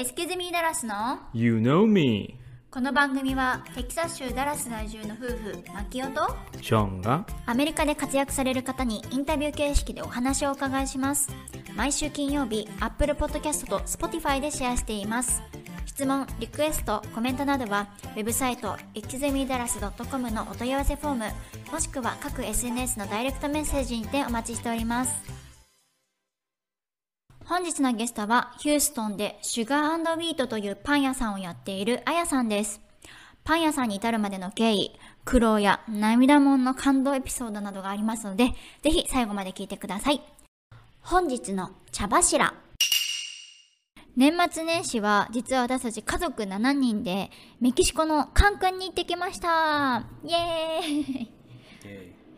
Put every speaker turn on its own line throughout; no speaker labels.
エスケゼミーダラスの
？You know me.
この番組はテキサス州ダラス在住の夫婦マキオと
ショーンが
アメリカで活躍される方にインタビュー形式でお話をお伺いします。毎週金曜日 Apple Podcast と Spotify でシェアしています。質問、リクエスト、コメントなどはウェブサイト exemidalas.com のお問い合わせフォームもしくは各 SNS のダイレクトメッセージにてお待ちしております本日のゲストはヒューストンでシュガーウィートというパン屋さんをやっているあやさんです。パン屋さんに至るまでの経緯、苦労や涙もんの感動エピソードなどがありますので、ぜひ最後まで聞いてください。本日の茶柱。年末年始は実は私たち家族7人でメキシコのカンクンに行ってきましたイエーイ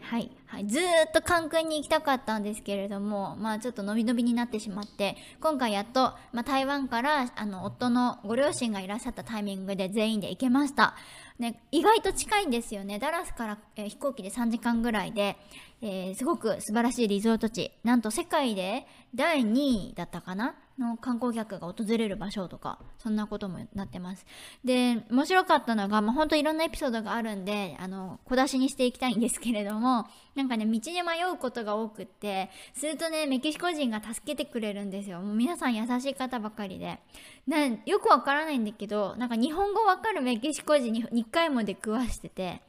はい、はい、ずーっとカンクンに行きたかったんですけれども、まあちょっと伸び伸びになってしまって、今回やっと、まあ台湾から、あの、夫のご両親がいらっしゃったタイミングで全員で行けました。ね、意外と近いんですよね。ダラスから、えー飛行機で3時間ぐらいで、えーすごく素晴らしいリゾート地。なんと世界で第2位だったかな？の観光客が訪れる場所とか、そんなこともなってます。で、面白かったのが、まあ、本当いろんなエピソードがあるんで、あの、小出しにしていきたいんですけれども、なんかね、道に迷うことが多くって、するとね、メキシコ人が助けてくれるんですよ。もう皆さん優しい方ばかりで。なよくわからないんだけど、なんか日本語わかるメキシコ人に2回も出くわしてて、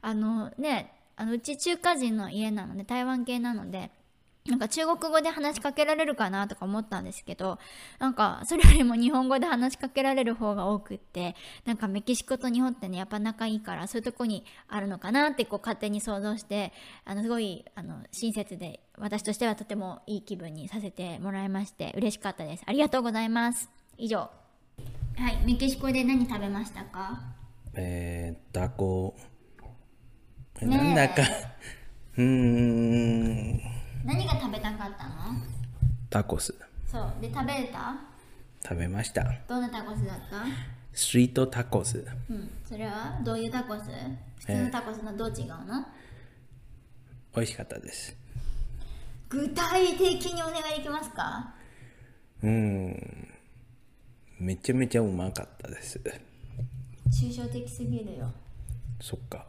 あのね、あのうち中華人の家なので、台湾系なので、なんか中国語で話しかけられるかなとか思ったんですけど、なんかそれよりも日本語で話しかけられる方が多くって、なんかメキシコと日本ってね、やっぱ仲いいからそういうとこにあるのかなってこう勝手に想像して、あのすごいあの親切で私としてはとてもいい気分にさせてもらいまして嬉しかったです。ありがとうございます。以上。はい、メキシコで何食べましたか？
えー、タコ、なんだか、うーん、
何が食べたかったの？
タコス
そう。で、食べれた？
食べました。
どんなタコスだった？
ストリートタコス。
うん。それは？どういうタコス？普通のタコスのどう違うの？
美味しかったです。
具体的にお願いできますか？
うーん、めちゃめちゃうまかったです。
抽象的すぎるよ。
そっか。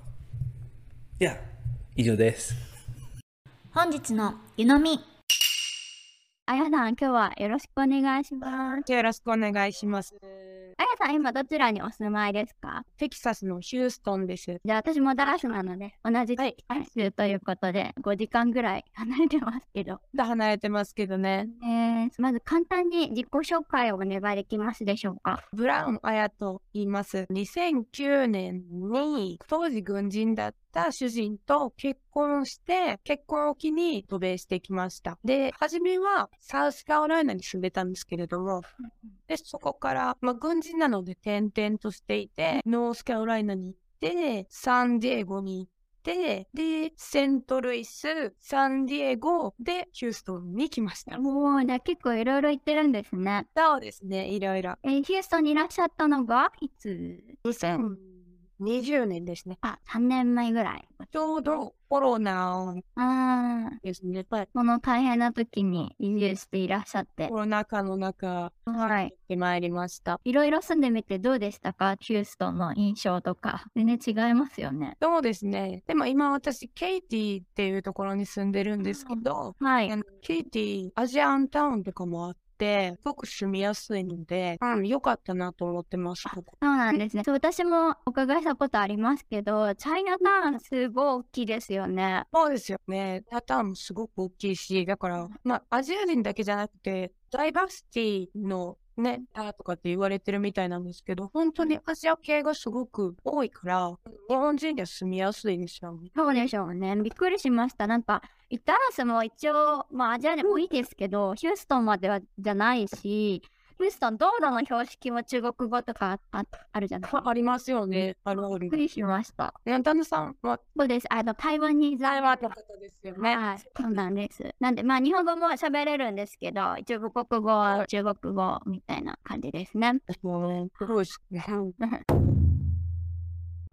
いや、以上です。
本日の湯飲み。あやさん、今日はよろしくお願いします。
よろしくお願いします。
あやさん、今どちらにお住まいですか？
テキサスのヒューストンです。
じゃあ私もダラスなので、同じ
はい
州ということで、5時間ぐらい離れてますけど。
離れてますけどね。
えー、まず簡単に自己紹介をお願いできますでしょうか？
ブラウン・アヤと言います。2009年に当時軍人だった主人と結婚して、結婚を機に渡米してきました。で、初めはサウスカロライナに住んでたんですけれども、で、そこから、まあ、軍人なので転々としていて、ノースカロライナに行って、サンディエゴに行って、で、セントルイス、サンディエゴでヒューストンに来ました。
もう、結構いろいろ行ってるんですね。
そうですね、いろいろ。
えーヒューストンにいらっしゃったのが、いつ？
2020年ですね。
あ、3年前ぐらい。
ちょうどコロナ
ああ、
ですね。やっぱり
この大変な時に移住していらっしゃって
コ。ロナ禍の中、
はい。
ってまいりました。
いろいろ住んでみてどうでしたか？ヒューストンの印象とか。全然違いますよね。
そうですね。でも今私、ケイティっていうところに住んでるんですけど、
はい
ケイティ、アジアンタウンとかもあって、すごく住みやすいので、うん、良かったなと思ってます。
そうなんですね。そう私もお伺いしたことありますけど、チャイナタウンすごい大きいですよね。
そうですよね。タタウンもすごく大きいし、だから、まあ、アジア人だけじゃなくて、ダイバーシティのね、あとかって言われてるみたいなんですけど、本当にアジア系がすごく多いから、日本人には住みやすいですよね。
そうでしょうね。びっくりしました。なんか、ダラスも一応、まあアジアでもいいですけど、ヒューストンまではじゃないし、ヒューストン道路の標識も中国語とかああるじゃない？ですか。
ありますよね。あるある
びっく。りしました。
ね、旦那さんは？
そうです。あの、台湾に在
台湾の方ですよね。
はい、そうなんです。なんで、まあ、日本語も喋れるんですけど、一応母国語は中国語みたいな感じですね。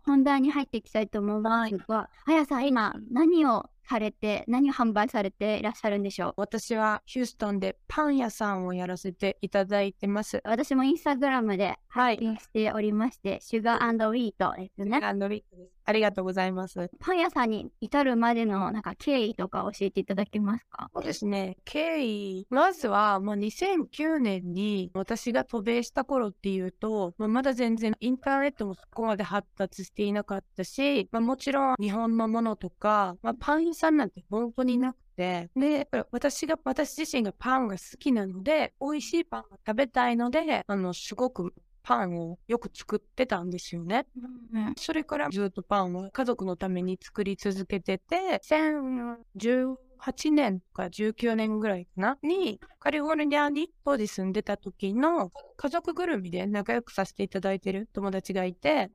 本題に入っていきたいと思いますが、あやさん、今、何を
されて、何を販売されていらっしゃるんでしょう？
私はヒューストンでパン屋さんをやらせていただいてます。
私もインスタグラムで
はい。
発信しておりまして、シュガーウィートですね。
ランドリートです。ありがとうございます。
パン屋さんに至るまでのなんか経緯とか教えていただけますか？
そうですね。経緯。まずは、まあ、2009年に私が渡米した頃っていうと、まあ、まだ全然インターネットもそこまで発達していなかったし、まあ、もちろん日本のものとか、まあ、パン屋さんなんて本当になくて、で、私が、私自身がパンが好きなので、美味しいパンが食べたいので、あの、すごくパンをよく作ってたんですよね。
うん
それからずっとパンを家族のために作り続けてて、2018年とか19年ぐらいかな？に、カリフォルニアに当時住んでた時の家族ぐるみで仲良くさせていただいてる友達がいて、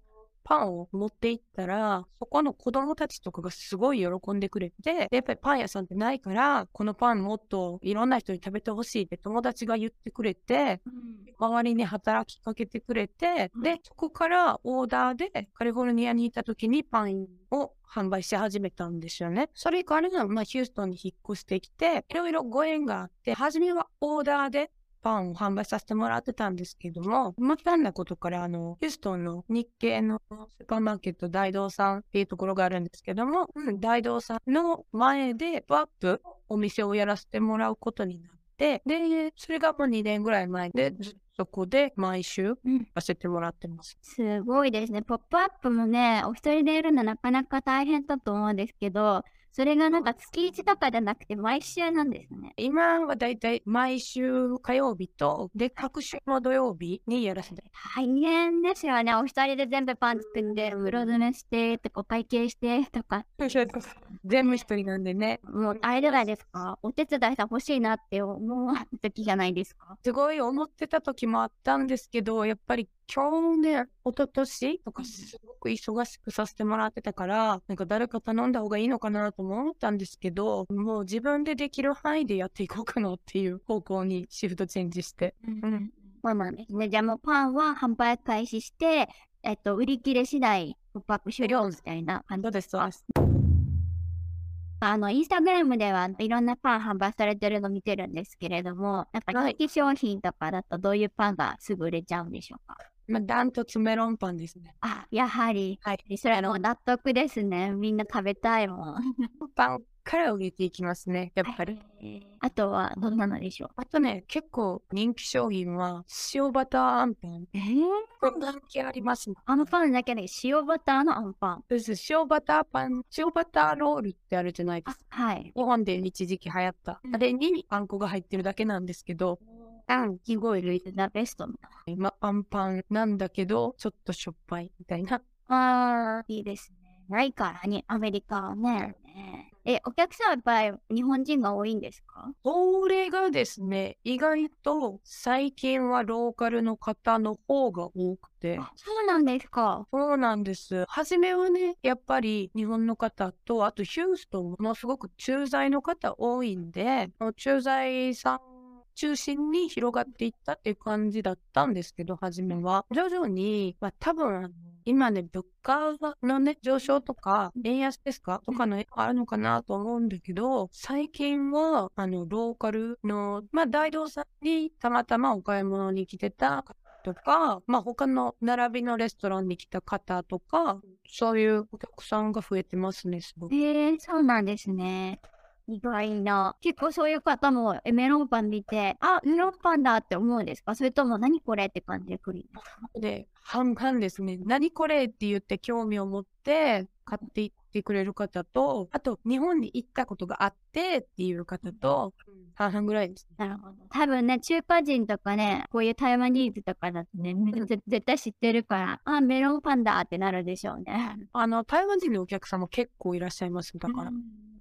パンを持って行ったら、そこの子供たちとかがすごい喜んでくれて、でやっぱりパン屋さんってないから、このパンもっといろんな人に食べてほしいって友達が言ってくれて、周りに働きかけてくれて、で、そこからオーダーでカリフォルニアにいた時にパンを販売し始めたんですよね。それから、まあ、ヒューストンに引っ越してきて、いろいろご縁があって、初めはオーダーでパンを販売させてもらってたんですけども、またんなことから、あの、ヒューストンの日系のスーパーマーケット大道さんっていうところがあるんですけども、うん、大道さんの前でワップお店をやらせてもらうことになって、で、それがもう2年ぐらい前で、ずっとそこで毎週
うん
させてもらってます。
すごいですね。ポップアップもね、お一人でやるのなかなか大変だと思うんですけど、それがなんか月1とかじゃなくて毎週なんですね。
今はだいたい毎週火曜日と、で、各週の土曜日にやらせて。
大変ですよね。お一人で全部パン作って、袋詰めして、とかお会計してとか。
全部一人なんでね。
もう、あれじゃないですか。お手伝いさん欲しいなって思う時じゃないですか。
すごい思ってた時もあったんですけど、やっぱり去年、一昨年とかすごく忙しくさせてもらってたから、なんか誰か頼んだ方がいいのかなとも思ったんですけど、もう自分でできる範囲でやっていこうかなっていう方向にシフトチェンジして。
うん。そうなんですね。じゃあもうパンは販売開始して、えっと、売り切れ次第、ポップアップ終了みたいな感じ
そうです、そうです。
あの、インスタグラムではいろんなパン販売されてるの見てるんですけれども、なんか
はい
人気商品とかだとどういうパンがすぐ売れちゃうんでしょうか？
まあ、ダントツメロンパンですね。
あ、やはり、
はい。
それは納得ですね。みんな食べたいもん。
パンから売れていきますね、やっぱり。
あとはどんなのでしょう？
あとね、結構人気商品は塩バターあんパン。
えー、
こんな人気ありますね。
あんパンだけで塩バターのあんパン。
です塩バターパン、塩バターロールってあるじゃないですか。
はい。
日本で一時期流行った。あれにあんこが入ってるだけなんですけど、
うん、すごいルイズザベスト。
今パンパンなんだけど、ちょっとしょっぱいみたいな。
あー、いいですね。ないからね、アメリカはね。え、お客さんはやっぱり日本人が多いんですか？
それがですね、意外と最近はローカルの方の方が多くて。
あ、そうなんですか。
そうなんです。初めはね、やっぱり日本の方と、あとヒューストンもすごく駐在の方多いんで、駐在さん中心に広がっていったっていう感じだったんですけど、初めは。徐々に、まあ多分、今ね、物価のね、上昇とか、円安ですか？とかのあるのかなと思うんだけど、最近は、あの、ローカルの、まあ大道さんにたまたまお買い物に来てたとか、まあ他の並びのレストランに来た方とか、そういうお客さんが増えてますね、すごく。
えー、そうなんですね。意外な。結構そういう方もえメロンパン見て、あ、メロンパンだって思うんですか？それとも何これって感じで来るんですか？
で、半々ですね。何これって言って興味を持って買っていってくれる方と、あと日本に行ったことがあってっていう方と、半々ぐらいですね。
なるほど。多分ね、中華人とかね、こういう台湾ニーズとかだとね、ぜ絶対知ってるから、あ、メロンパンだってなるでしょうね。
あの、台湾人のお客さんも結構いらっしゃいます。だから、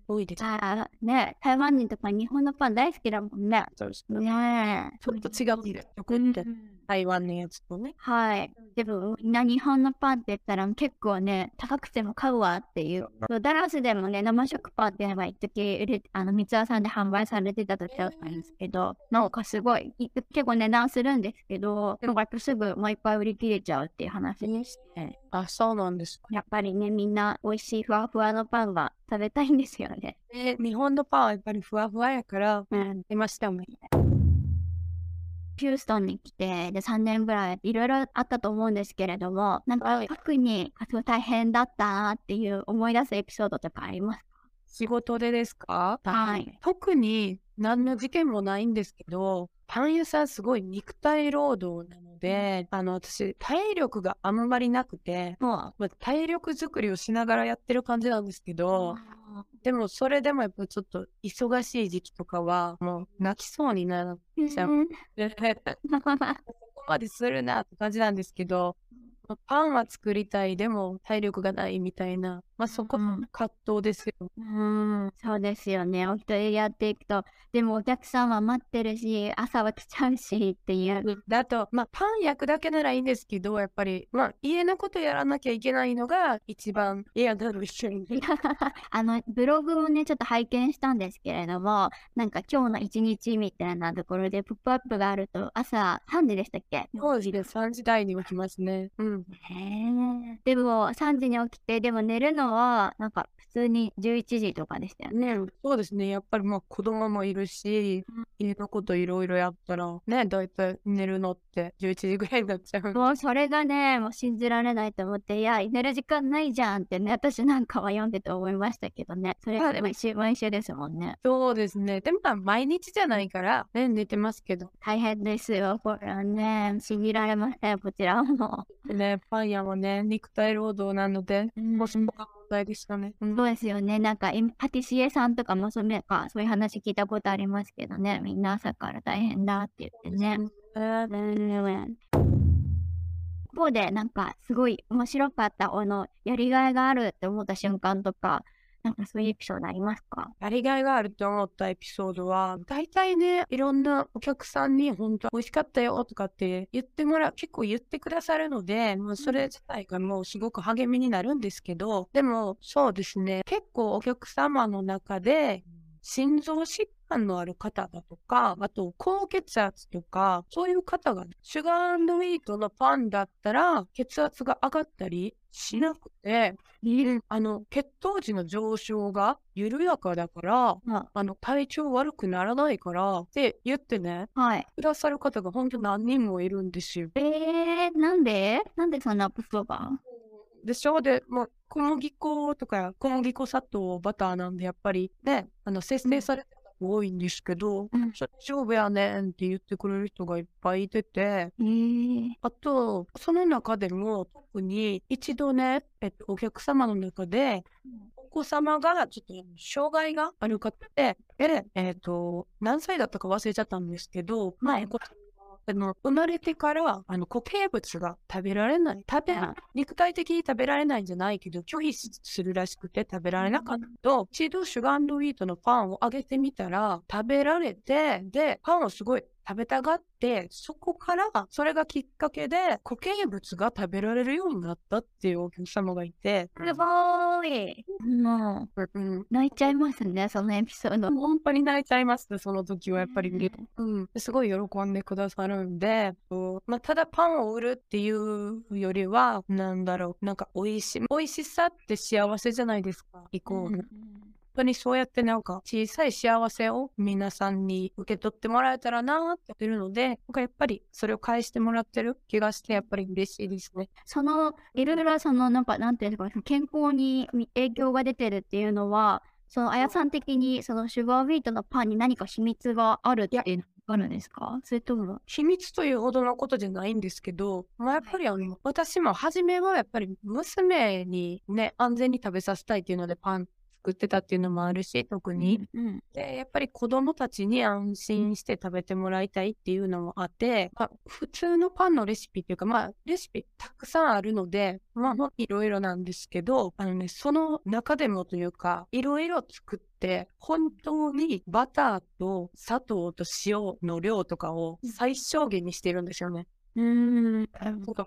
多いです。
ああ、ね、台湾人とか日本のパン大好きだもんね。
そうです
ねえ。
ちょっと違うんですよ。こうやって台湾のやつとね。
はい。でも、みんな日本のパンって言ったら結構ね、高くても買うわっていう。そうダラスでもね、生食パンっていうのが一時売れあの、三ツ矢さんで販売されてた時だったんですけど、なんかすごい、い結構値段するんですけど、でもやっぱすぐもういっぱい売り切れちゃうっていう話でして、
あ、そうなんですか。
やっぱりね、みんな美味しいふわふわのパンが食べたいんですよね。
で、日本のパンはやっぱりふわふわやから、
うん。
出ましたもん。
ヒューストンに来て、で、3年ぐらいいろいろあったと思うんですけれども、なんか特にすごい大変だったなっていう思い出すエピソードとかあります
仕事でですか？
はい。
特に何の事件もないんですけど、パン屋さんすごい肉体労働なので、あの、私、体力があんまりなくて、
も
まあ、体力作りをしながらやってる感じなんですけ
う、
ど、でもそれでもやっぱちょっと忙しい時期とかは、もう泣きそうになる。ちゃう そこまでするなって感じなんですけど、まあパンは作りたい、でも体力がないみたいな、まあそこ
うん
葛藤ですよ。
うん、そうですよね。お一人でやっていくと、でもお客さんは待ってるし、朝は来ちゃうしっていう。
だと、まあパン焼くだけならいいんですけど、やっぱり、まあ家のことやらなきゃいけないのが一番嫌なんですよね。
あの、ブログもね、ちょっと拝見したんですけれども、なんか今日の一日みたいなところで、ポップアップがあると、朝3時でしたっけ？
当時で3時台に起きますね。うん。
へえ。でも、3時に起きて、でも寝るのは、なんか、普通に11時とかでしたよね。
そうですね。やっぱりまあ子供もいるし、家のこといろいろやったら、ね、だいたい寝るのって11時ぐらいになっちゃう。
もう、それがね、もう信じられないと思って、いや、寝る時間ないじゃんってね、私なんかは読んでて思いましたけどね。それがでも一週毎週ですもんね。
そうですね。でもまあ毎日じゃないから、ね、寝てますけど。
大変ですよ、これはね。信じられません、こちらも。
ね、パン屋もね、肉体労働なので、
うん。
コストが問題でしたね。うん。
そうですよね。なんか、今パティシエさんとかもそれか、そういう話聞いたことありますけどね。みんな朝から大変だって言ってね。一方で、なん。か、すごい面白かった、あの、やりがいがあるって思った瞬間とか、なんかそういうエピソードありますか？
やりがいがあると思ったエピソードは、大体ね、いろんなお客さんに本当美味しかったよとかって言ってもらう、結構言ってくださるので、もうそれ自体がもうすごく励みになるんですけど、でもそうですね、結構お客様の中で、心臓疾患のある方だとか、あと高血圧とか、そういう方が、シュガーウィートのパンだったら血圧が上がったりしなくて、あの、血糖値の上昇が緩やかだから、
あ。
あの、体調悪くならないからって言ってね、
はい。
くださる方が本当何人もいるんですよ。
えー、なんで？なんでそんなことが？
でしょ？で、まあ、小麦粉とか小麦粉砂糖バターなんでやっぱりね、あの、節制されて多いんですけど、
うん。
大丈夫やねんって言ってくれる人がいっぱいいてて、
えー、
あと、その中でも特に一度ね、えっと、お客様の中で、お子様がちょっと障害がある方で、で、えっと、何歳だったか忘れちゃったんですけど、まあ、
はい。
お子様があの生まれてからあの固形物が食べられない。食べ、
うん。
肉体的に食べられないんじゃないけど、拒否すするらしくて食べられなかった。と、一度シュガーウィートのパンをあげてみたら、食べられて、で、パンをすごい食べたがって、そこから、それがきっかけで、固形物が食べられるようになったっていうお客様がいて、
すごーい。も
うん、
う、泣いちゃいますね、そのエピソード。
本当に泣いちゃいますね、その時はやっぱり。
うん
うん、すごい喜んでくださるんで、まあ、ただパンを売るっていうよりは、なんだろう、なんか美味しい、美味しさって幸せじゃないですか、イコール。本当にそうやってなんか小さい幸せを皆さんに受け取ってもらえたらなって言ってるので、なんかやっぱりそれを返してもらってる気がして、やっぱり嬉しいですね。
その、いろいろその、なんか、なんていうんですか、健康に影響が出てるっていうのは、その、あやさん的に、その、シュガーウィートのパンに何か秘密があるっていうのがあるんですか？それとも、
秘密というほどのことじゃないんですけど、まあ、やっぱりあの、私も初めはやっぱり娘にね、安全に食べさせたいっていうのでパン作ってたっていうのもあるし、特に。
うん。
で、やっぱり子供たちに安心して食べてもらいたいっていうのもあって、まあ、普通のパンのレシピっていうか、まあ、レシピたくさんあるので、まあ、いろいろなんですけど、あのね、その中でもというか、いろいろ作って、本当にバターと砂糖と塩の量とかを最小限にしてるんですよね。
うん。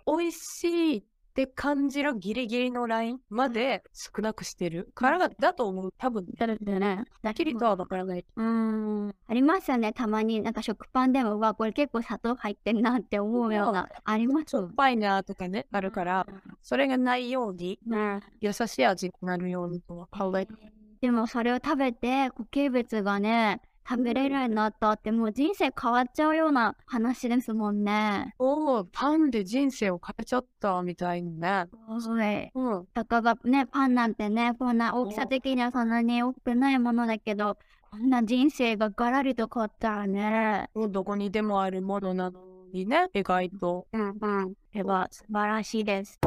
美味しいって感じるギリギリのラインまで少なくしてるからだと思う。多分、
だよね。
はっきりとはわからない。
うん。ありますよね。たまになんか食パンでも、うわ、これ結構砂糖入ってんなって思うような。あります
しょっぱいなとかね、あるから、それがないように、
うん。
優しい味になるようにとは考えて
でもそれを食べて固形物がね食べれるようになったってもう人生変わっちゃうような話ですもんね。
おお、パンで人生を変えちゃったみたいなね。
はい。
うん。
たかがねパンなんてねこんな大きさ的にはそんなに大きくないものだけどこんな人生がガラリと変わったらね。
どこにでもあるものなのにね、意外と。
うんうん。これは素晴らしいです。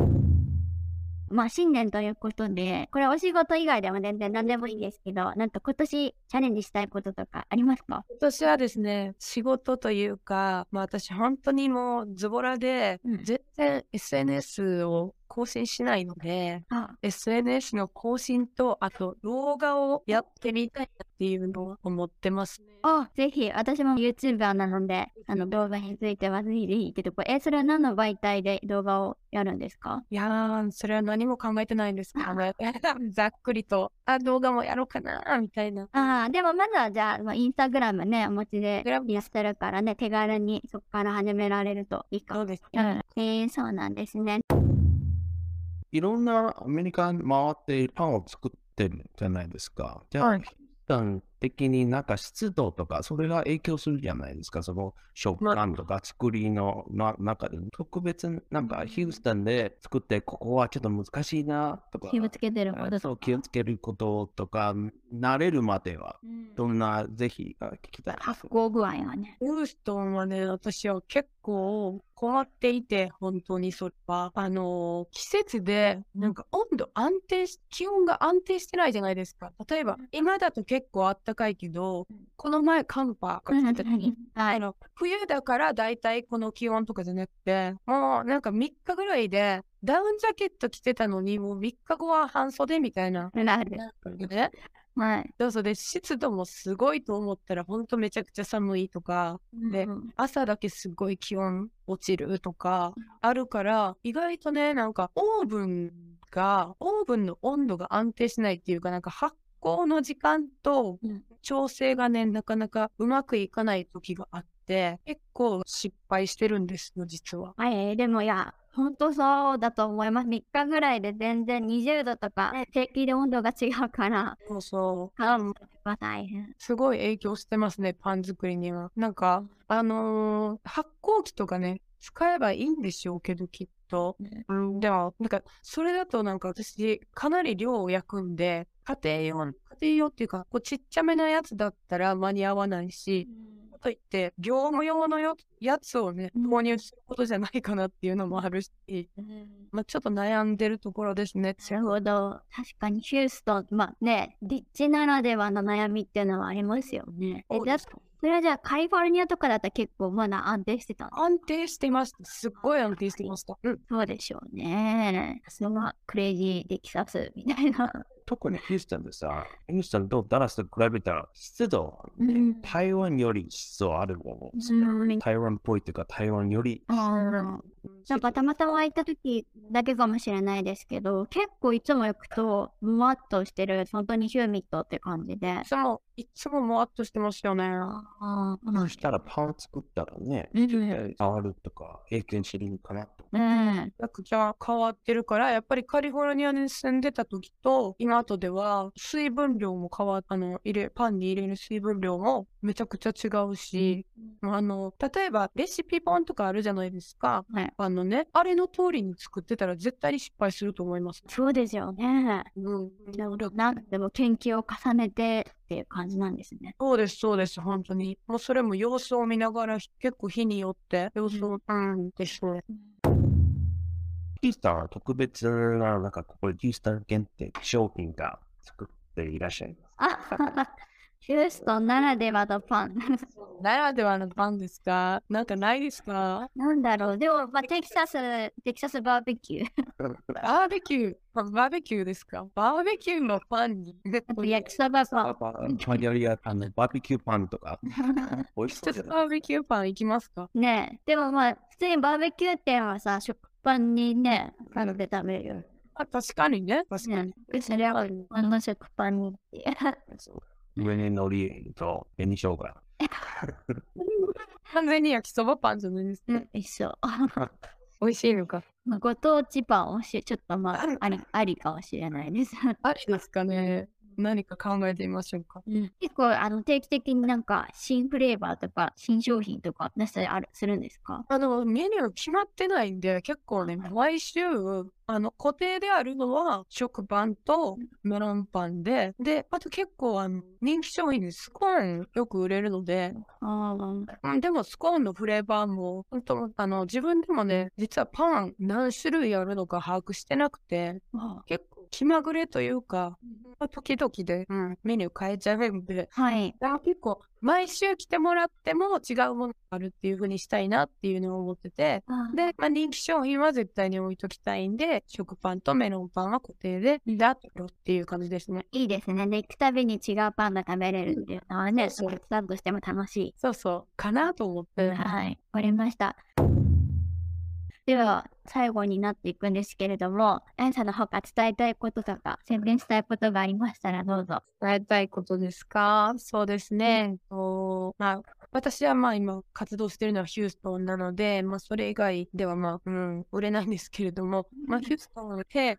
まあ新年ということで、これお仕事以外でも全然何でもいいんですけど、なんか今年チャレンジしたいこととかありますか？
私はですね、仕事というか、まあ私本当にもうズボラで、
うん。
全然 SNS を更新しないので、
あ
SNS の更新と、あと動画をやってみたいなっていうのを思ってますね。
あ、ぜひ、私も YouTuber なので、あの動画についてはぜひぜひってとこ。え、それは何の媒体で動画をやるんですか？
いやー、それは何も考えてないんですけどね。ざっくりと、あ、動画もやろうかな、みたいな。
ああ、でもまずはじゃあ、まあ、インスタグラムね、お持ちでらっしゃるからね、手軽にそこから始められるといいかも。
そうですね。
うん、えー、そうなんですね。
いろんなアメリカに回ってパンを作ってるじゃないですか。じゃあ、
はい
ヒューストン的になんか湿度とか、それが影響するじゃないですか。その食感とか作りのな中で、特別なんかヒューストンで作って、ここはちょっと難しいなとか、
気をつけてること
気をつけることとか、慣れるまでは、
うん
どんな、ぜひあ聞きたい
発。酵具合がね。
ヒューストンはね、私は結構困っていて、本当にそれは。あのー季節で、なんか温度安定し、気温が安定してないじゃないですか。例えば、今だと結構あったかいけど、この前寒波が来てた時
はい。
あの冬だからだいたいこの気温とかじゃなくて、もうなんか3日ぐらいでダウンジャケット着てたのに、もう3日後は半袖みたいな。
なる。
ね、
はい。
そうそう。で、湿度もすごいと思ったら、ほんとめちゃくちゃ寒いとか、で
うん。
朝だけすごい気温落ちるとかあるから、意外とね、なんかオーブンが、オーブンの温度が安定しないっていうか、なんか発酵の時間と
うん。
調整がね、なかなかうまくいかない時があって、結構失敗してるんですよ、実は。
はい、でもいや、ほんとそうだと思います。3日ぐらいで全然20度とか、平気で温度が違うから、
そうそう。
買うのが大変。
すごい影響してますね、パン作りには。なんか、あのー発酵機とかね、使えばいいんでしょうけど、きっと。うん、でも、なんか、それだとなんか私、かなり量を焼くんで、家庭用、家庭用っていうか、こうちっちゃめなやつだったら間に合わないし、かといって、業務用のよやつをね、
うん
購入することじゃないかなっていうのもあるし、まあ、ちょっと悩んでるところですね。
なるほど。確かにヒューストン、まあね、立地ならではの悩みっていうのはありますよね。え、だそれはじゃあカリフォルニアとかだったら結構まだ安定してたの？
安定してました。すっごい安定してました。うん。
そうでしょうね。それはクレイジーできさすみたいな。
特にヒューストンでさ、ヒューストンとダラスと比べたら湿度、
うん
台湾より湿度あると思うんですよ。
うん
台湾っぽいというか、台湾より。
なんかたまたま行った時だけかもしれないですけど、結構いつも行くと、むわっとしてる、本当にヒューミットって感じで
い。つも、いつももわっとしてますよね。
ああ、
そしたらパン作ったらね、
うん。
変わるとか影響してるのかなと。
うん。
めちゃくちゃ変わってるから、やっぱりカリフォルニアに住んでた時と、今とでは、水分量も変わっあの、入れ、パンに入れる水分量もめちゃくちゃ違うし、あの、例えば、レシピ本とかあるじゃないですか。
はい
あのね、あれの通りに作ってたら絶対に失敗すると思います。
そうですよね。
うん。
なるほど。なんでも研究を重ねてっていう感じなんですね。
そうです、そうです、本当に。もうそれも様子を見ながら、結構日によって、様子を、うん、ですね。
ヒューストンは特別な、なんかここでヒューストン限定商品が作っていらっしゃいます。
あ、ヒューストンならではのパン。
ならではのパンですか？なんかないですか？
なんだろう。でも、まあ、テキサス、テキサスバーベキュー。
バーベキュー、バーベキューですか？バーベキューのパンに？
あと焼きそばパン。
パンよりあのバーベキューパンとか、美味しそうじゃない
バーベキューパン行きますか？
ねえ。でもまあ、普通にバーベキュー店はさ、食パンにね、カルで食べるよ。
あ確かにね。確かに。
ねそれは、あの食パンにって。
上に海苔と紅生姜。
完全に焼きそばパンじゃないですか。
うん、一緒。
美味しいのか。
まあご当地パンをし、ちょっとまあ、ありありかもしれないです。
ありですかね何か考えてみましょうか。
結構、あの、定期的になんか、新フレーバーとか、新商品とか出したりあるするんですか？
あの、メニュー決まってないんで、結構ね、毎週、あの、固定であるのは、食パンとメロンパンで、で、あと結構、あの、人気商品でスコーンよく売れるので、
ああ、
うんでもスコーンのフレーバーも、本当あの、自分でもね、実はパン何種類あるのか把握してなくて、結構気まぐれというか、時々で、うん、メニュー変えちゃうんで、
はい。
だから結構、毎週来てもらっても違うものがあるっていう風にしたいなっていうのを思ってて、で、まあ、人気商品は絶対に置いときたいんで、食パンとメロンパンは固定で、だろっていう感じですね。
いいですね。で、行くたびに違うパンが食べれるっていうのはね、
そう
お客さんとしても楽しい。
そうそう、かなと思って。
はい。わかりました。では、最後になっていくんですけれども、あやさんの方から伝えたいこととか、宣伝したいことがありましたらどうぞ。
伝えたいことですか？そうですね。とまあ、私はまあ今活動してるのはヒューストンなので、まあそれ以外ではまあ、うん、売れないんですけれども、まあヒューストンで、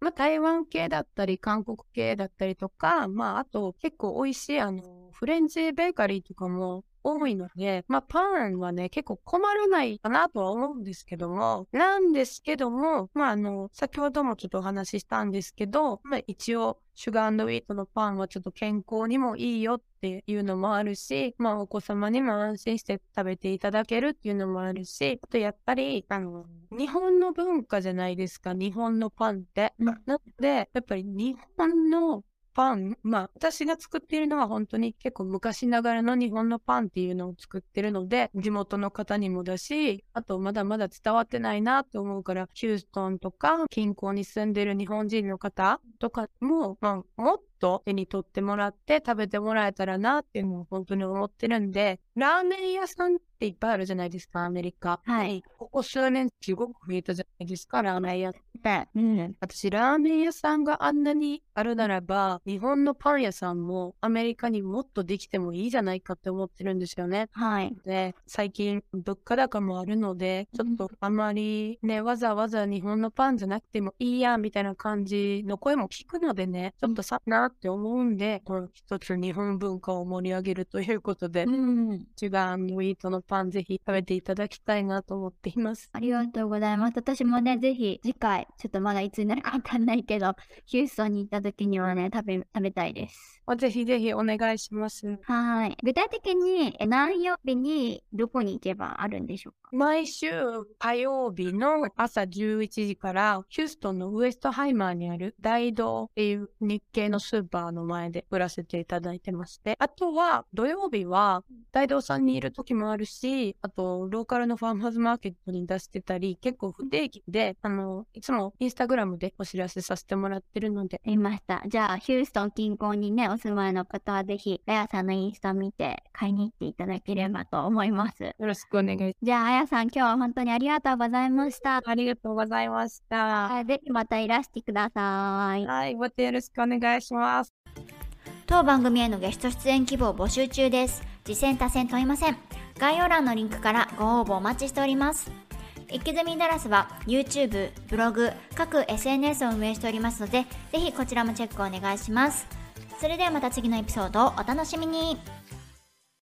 まあ台湾系だったり韓国系だったりとか、まああと結構美味しいあの、フレンチベーカリーとかも多いので、まあパンはね、結構困らないかなとは思うんですけども、なんですけども、まああの、先ほどもちょっとお話ししたんですけど、まあ一応、シュガーウィートのパンはちょっと健康にもいいよっていうのもあるし、まあお子様にも安心して食べていただけるっていうのもあるし、あとやっぱり、あの、日本の文化じゃないですか、日本のパンって。
うん
なので、やっぱり日本のパン、まあ私が作っているのは本当に結構昔ながらの日本のパンっていうのを作ってるので、地元の方にもだし、あとまだまだ伝わってないなと思うから、ヒューストンとか近郊に住んでる日本人の方とかも、まあもっと手に取ってもらって食べてもらえたらなっていうのを本当に思ってるんで、ラーメン屋さんっていっぱいあるじゃないですか、アメリカ。
はい。
ここ数年すごく増えたじゃないですか、ラーメン屋
で、うん。
私、ラーメン屋さんがあんなにあるならば、日本のパン屋さんもアメリカにもっとできてもいいじゃないかって思ってるんですよね。
はい。
で、最近物価高もあるので、ちょっとあまりね、わざわざ日本のパンじゃなくてもいいや、みたいな感じの声も聞くのでね、ちょっとさ、なって思うんで、この一つ日本文化を盛り上げるということで、
うん。
シュガーウィートのパンぜひ食べていただきたいなと思っています。
ありがとうございます。私もね、ぜひ次回、ちょっとまだいつになるかわかんないけど、ヒューストンに行った時にはね、食べ、食べたいです。
ぜひぜひお願いします。
はい。具体的にえ何曜日にどこに行けばあるんでしょうか？
毎週火曜日の朝11時からヒューストンのウエストハイマーにある大道っていう日系のスーパーの前で売らせていただいてまして、あとは土曜日は大道さんにいる時もあるし、あとローカルのファーマーズマーケットに出してたり、結構不定期で、あの、いつもインスタグラムでお知らせさせてもらってるので、
いました。じゃあ、ヒューストン近郊にね、お住まいの方はぜひ、あやさんのインスタ見て買いに行っていただければと思います。
よろしくお願いします。
じゃあ、あやさん、今日は本当にありがとうございました。
ありがとうございました。
はいぜひまたいらしてください。
はい、またよろしくお願いします。
当番組へのゲスト出演希望募集中です。次戦多戦問いません。概要欄のリンクからご応募お待ちしております。イキズミダラスは YouTube、ブログ、各 SNS を運営しておりますので、ぜひこちらもチェックお願いします。それではまた次のエピソードをお楽しみに。